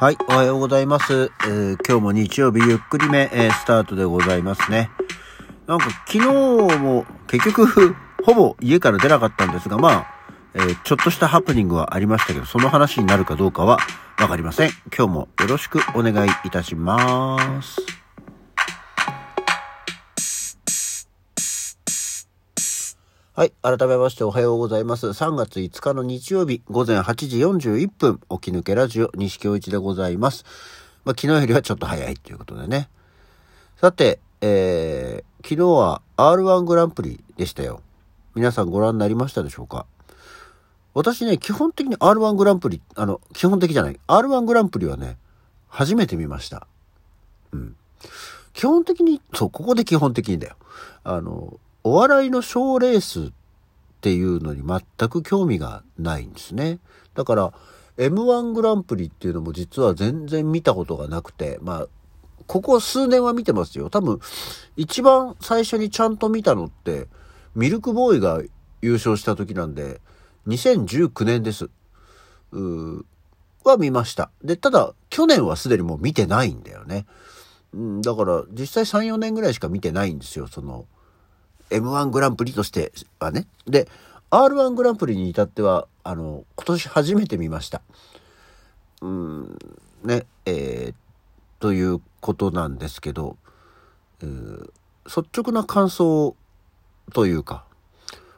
はい、おはようございます。えー今日も日曜日ゆっくりめ、えースタートでございますね。なんか昨日も結局、ほぼ家から出なかったんですが、まあ、えーちょっとしたハプニングはありましたけど、その話になるかどうかはわかりません。今日もよろしくお願いいたします。はい。改めましておはようございます。3月5日の日曜日午前8時41分、起き抜けラジオ西京一でございます。まあ、昨日よりはちょっと早いということでね。さて、えー、昨日は R1 グランプリでしたよ。皆さんご覧になりましたでしょうか？私ね、基本的に R1 グランプリ、あの、基本的じゃない。R1 グランプリはね、初めて見ました。うん。基本的に、そう、ここで基本的にだよ。あの、お笑いの賞ーレースっていうのに全く興味がないんですね。だから、M1 グランプリっていうのも実は全然見たことがなくて、まあ、ここ数年は見てますよ。多分、一番最初にちゃんと見たのって、ミルクボーイが優勝した時なんで、2019年です。うーは見ました。で、ただ、去年はすでにもう見てないんだよね。うん、だから、実際3、4年ぐらいしか見てないんですよ。その、M1 グランプリとしてはね。で、R1 グランプリに至っては、あの、今年初めて見ました。うん、ね、えー、ということなんですけど、えー率直な感想というか、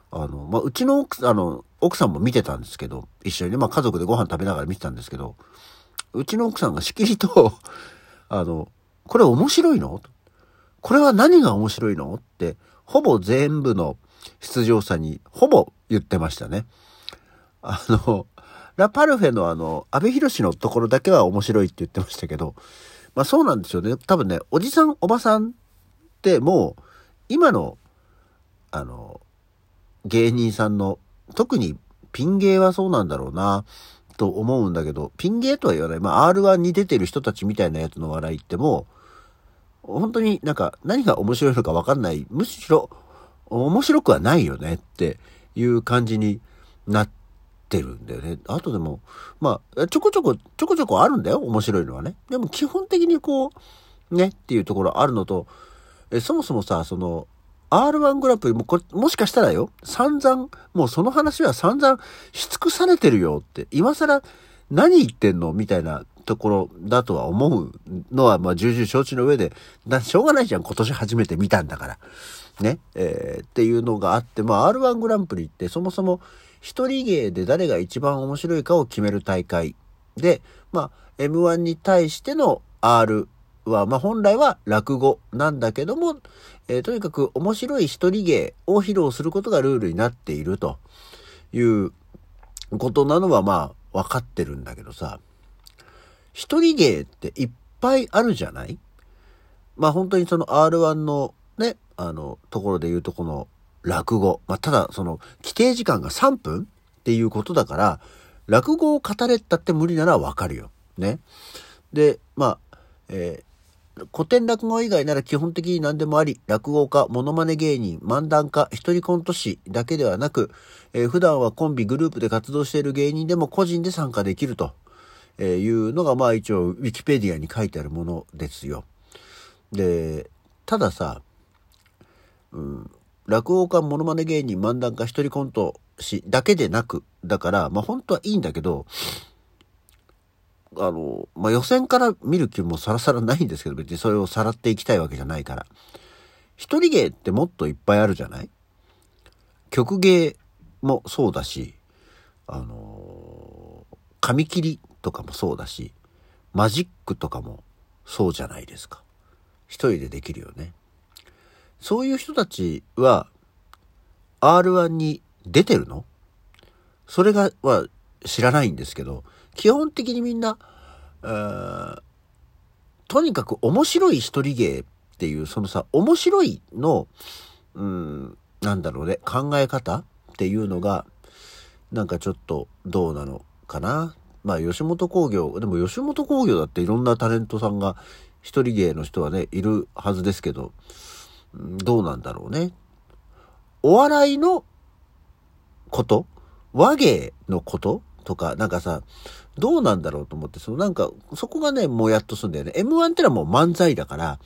あの、まあ、うちの奥あの、奥さんも見てたんですけど、一緒にね、まあ、家族でご飯食べながら見てたんですけど、うちの奥さんがしきりと、あの、これ面白いの？これは何が面白いの？って、ほぼ全部の出場者にほぼ言ってましたね。あの、ラパルフェのあの、安倍博のところだけは面白いって言ってましたけど、まあそうなんですよね。多分ね、おじさん、おばさんってもう、今の、あの、芸人さんの、特にピン芸はそうなんだろうな、と思うんだけど、ピン芸とは言わない。まあ R1 に出てる人たちみたいなやつの笑いってもう、本当になんか何が面白いのかわかんない。むしろ面白くはないよねっていう感じになってるんだよね。あとでも、まあ、ちょこちょこ、ちょこちょこあるんだよ。面白いのはね。でも基本的にこう、ねっていうところあるのと、えそもそもさ、その、R1 グランプリもこれ、もしかしたらよ、散々、もうその話は散々し尽くされてるよって、今更何言ってんのみたいなところだとは思うのは、まあ、重々承知の上で、だしょうがないじゃん、今年初めて見たんだから。ね。えーっていうのがあって、まあ、R1 グランプリってそもそも一人芸で誰が一番面白いかを決める大会で、まあ、M1 に対しての R は、まあ、本来は落語なんだけども、えーとにかく面白い一人芸を披露することがルールになっているということなのは、まあ、分かってるんだけどさ、一人芸っていっぱいあるじゃない？まあ本当にその R1 のね、あの、ところで言うとこの落語。まあただその規定時間が3分っていうことだから、落語を語れったって無理ならわかるよ。ね。で、まあ、えー古典落語以外なら基本的に何でもあり、落語家、モノマネ芸人、漫談家、一人コント師だけではなく、えー普段はコンビ、グループで活動している芸人でも個人で参加できるとえーいうのが、まあ一応、ウィキペディアに書いてあるものですよ。で、たださ、うん、落語家、モノマネ芸人、漫談家、一人コント師だけでなく、だから、まあ本当はいいんだけど、あの、まあ予選から見る気もさらさらないんですけど、別にそれをさらっていきたいわけじゃないから。一人芸ってもっといっぱいあるじゃない？曲芸もそうだし、あの紙切りとかもそうだし、マジックとかもそうじゃないですか。一人でできるよね。そういう人たちは R1 に出てるの？それが、は知らないんですけど、基本的にみんな、とにかく面白い一人芸っていう、そのさ、面白いの、うん、なんだろうね、考え方っていうのが、なんかちょっとどうなのかな。まあ、吉本興業、でも吉本興業だっていろんなタレントさんが、一人芸の人はね、いるはずですけど、どうなんだろうね。お笑いのこと？和芸のこと？とか、なんかさ、どうなんだろうと思って、そのなんか、そこがね、もうやっとすんだよね。M1 ってのはもう漫才だから、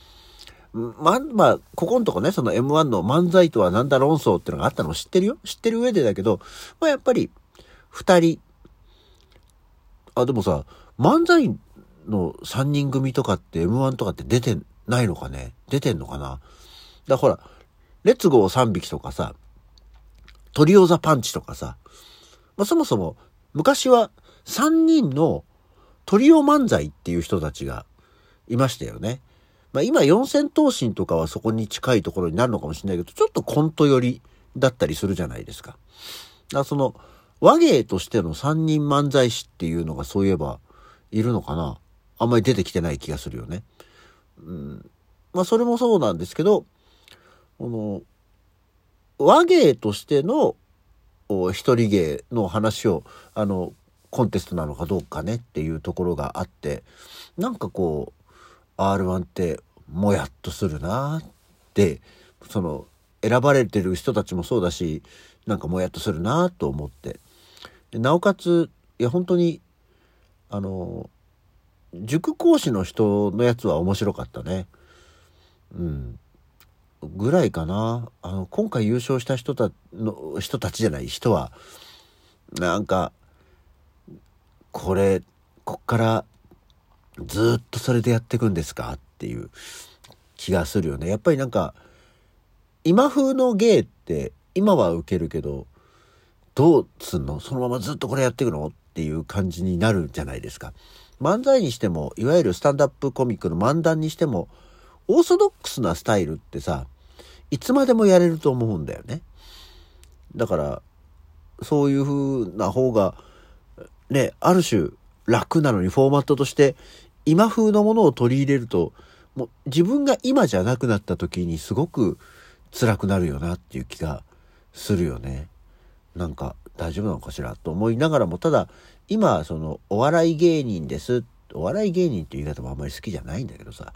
ま、まあ、ここのとこね、その M1 の漫才とは何だ論争ってのがあったのを知ってるよ知ってる上でだけど、まあやっぱり、二人、あ、でもさ、漫才の3人組とかって M1 とかって出てないのかね？出てんのかな？だほら、レッツゴー3匹とかさ、トリオザパンチとかさ、まあ、そもそも昔は3人のトリオ漫才っていう人たちがいましたよね。まあ、今四千頭身とかはそこに近いところになるのかもしれないけど、ちょっとコント寄りだったりするじゃないですか。だからその和芸としての3人漫才師っていうのがそういえばいるのかな？あんまり出てきてない気がするよね。うん、まあそれもそうなんですけど、この和芸としての一人芸の話をあのコンテストなのかどうかねっていうところがあってなんかこう R1 ってもやっとするなってその選ばれてる人たちもそうだしなんかもやっとするなと思って。なおかついや本当にあの塾講師の人のやつは面白かったね。うん。ぐらいかな。あの、今回優勝した人た、の、人たちじゃない人は、なんか、これ、こっからずっとそれでやっていくんですかっていう気がするよね。やっぱりなんか、今風の芸って今は受けるけど、どうすんの？そのままずっとこれやっていくの？っていう感じになるじゃないですか。漫才にしても、いわゆるスタンダップコミックの漫談にしても、オーソドックスなスタイルってさ、いつまでもやれると思うんだよね。だから、そういう風な方が、ね、ある種楽なのにフォーマットとして今風のものを取り入れると、もう自分が今じゃなくなった時にすごく辛くなるよなっていう気がするよね。なんか大丈夫なのかしらと思いながらも、ただ今、その、お笑い芸人です。お笑い芸人っていう言い方もあんまり好きじゃないんだけどさ、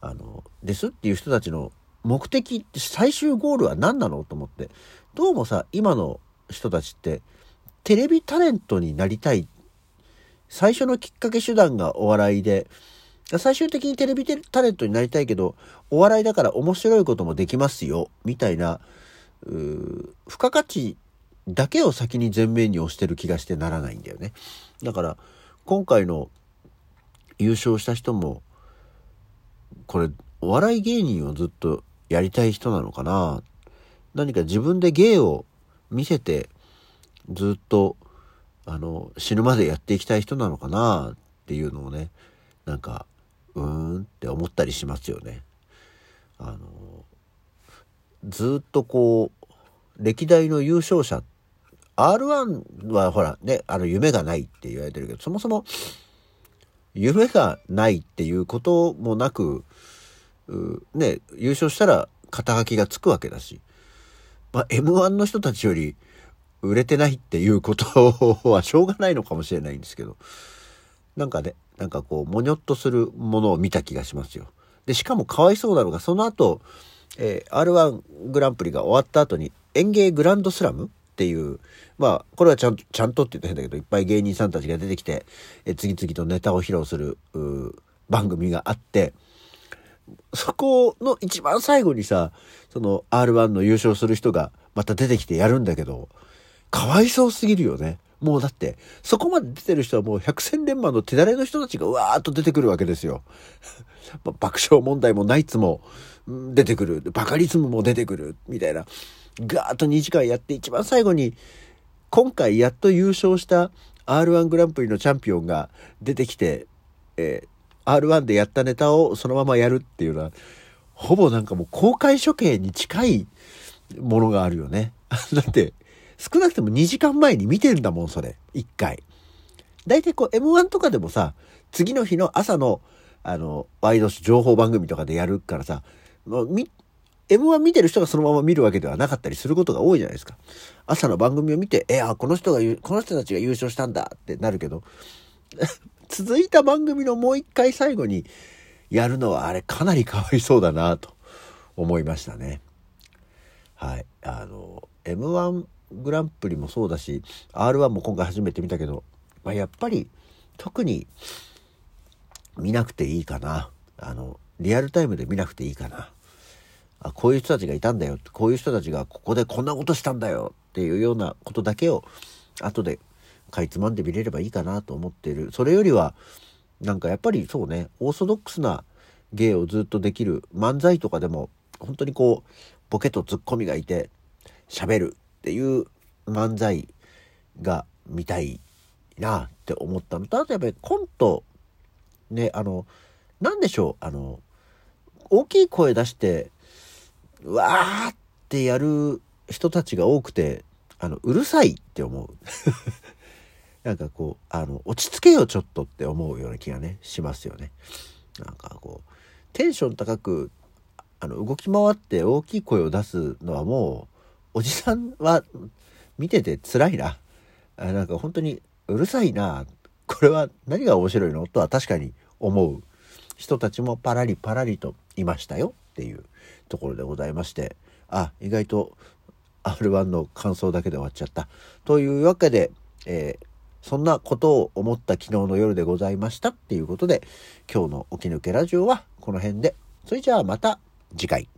あの、ですっていう人たちの目的って最終ゴールは何なのと思って。どうもさ、今の人たちって、テレビタレントになりたい。最初のきっかけ手段がお笑いで、最終的にテレビタレントになりたいけど、お笑いだから面白いこともできますよ、みたいな、う付加価値だけを先に前面に押してる気がしてならないんだよね。だから今回の優勝した人もこれお笑い芸人をずっとやりたい人なのかな何か自分で芸を見せてずっとあの死ぬまでやっていきたい人なのかなっていうのをねなんかうーんって思ったりしますよね。あのずっとこう歴代の優勝者 R1 はほらね、あの夢がないって言われてるけど、そもそも夢がないっていうこともなく、ね、優勝したら肩書きがつくわけだし、まあ、M1 の人たちより売れてないっていうこと はしょうがないのかもしれないんですけど、なんかね、なんかこう、もにょっとするものを見た気がしますよ。で、しかもかわいそうなのが、その後、えー、R1 グランプリが終わった後に、演芸グランドスラムっていう、まあ、これはちゃんと、ちゃんとって言ったら変だけど、いっぱい芸人さんたちが出てきて、え次々とネタを披露する、番組があって、そこの一番最後にさ、その R1 の優勝する人がまた出てきてやるんだけど、かわいそうすぎるよね。もうだって、そこまで出てる人はもう百戦錬磨の手だれの人たちがうわーっと出てくるわけですよ。爆笑問題もナイツも出てくる。バカリズムも出てくる。みたいな。ガーッと2時間やって一番最後に今回やっと優勝した R1 グランプリのチャンピオンが出てきて、えー、R1 でやったネタをそのままやるっていうのはほぼなんかもう公開処刑に近いものがあるよね。だって少なくとも2時間前に見てるんだもんそれ1回。大体こう M1 とかでもさ次の日の朝のあのワイド情報番組とかでやるからさもう M1 見てる人がそのまま見るわけではなかったりすることが多いじゃないですか。朝の番組を見て、え、あ、この人が、この人たちが優勝したんだってなるけど、続いた番組のもう一回最後にやるのはあれかなりかわいそうだなと思いましたね。はい。あの、M1 グランプリもそうだし、R1 も今回初めて見たけど、まあ、やっぱり特に見なくていいかな。あの、リアルタイムで見なくていいかな。あ、こういう人たちがいたんだよ。こういう人たちがここでこんなことしたんだよっていうようなことだけを後でかいつまんで見れればいいかなと思っている。それよりは、なんかやっぱりそうね、オーソドックスな芸をずっとできる漫才とかでも、本当にこう、ボケとツッコミがいて、喋るっていう漫才が見たいなって思ったのと、あとやっぱりコント、ね、あの、なんでしょう、あの、大きい声出して、うわーってやる人たちが多くて、あの、うるさいって思う。なんかこう、あの、落ち着けよちょっとって思うような気がね、しますよね。なんかこう、テンション高く、あの、動き回って大きい声を出すのはもう、おじさんは見てて辛いな。あなんか本当にうるさいな。これは何が面白いの？とは確かに思う人たちもパラリパラリといましたよっていうところでございまして、あ、意外と R1 の感想だけで終わっちゃった。というわけで、えー、そんなことを思った昨日の夜でございましたっていうことで、今日の起き抜けラジオはこの辺で。それじゃあまた次回。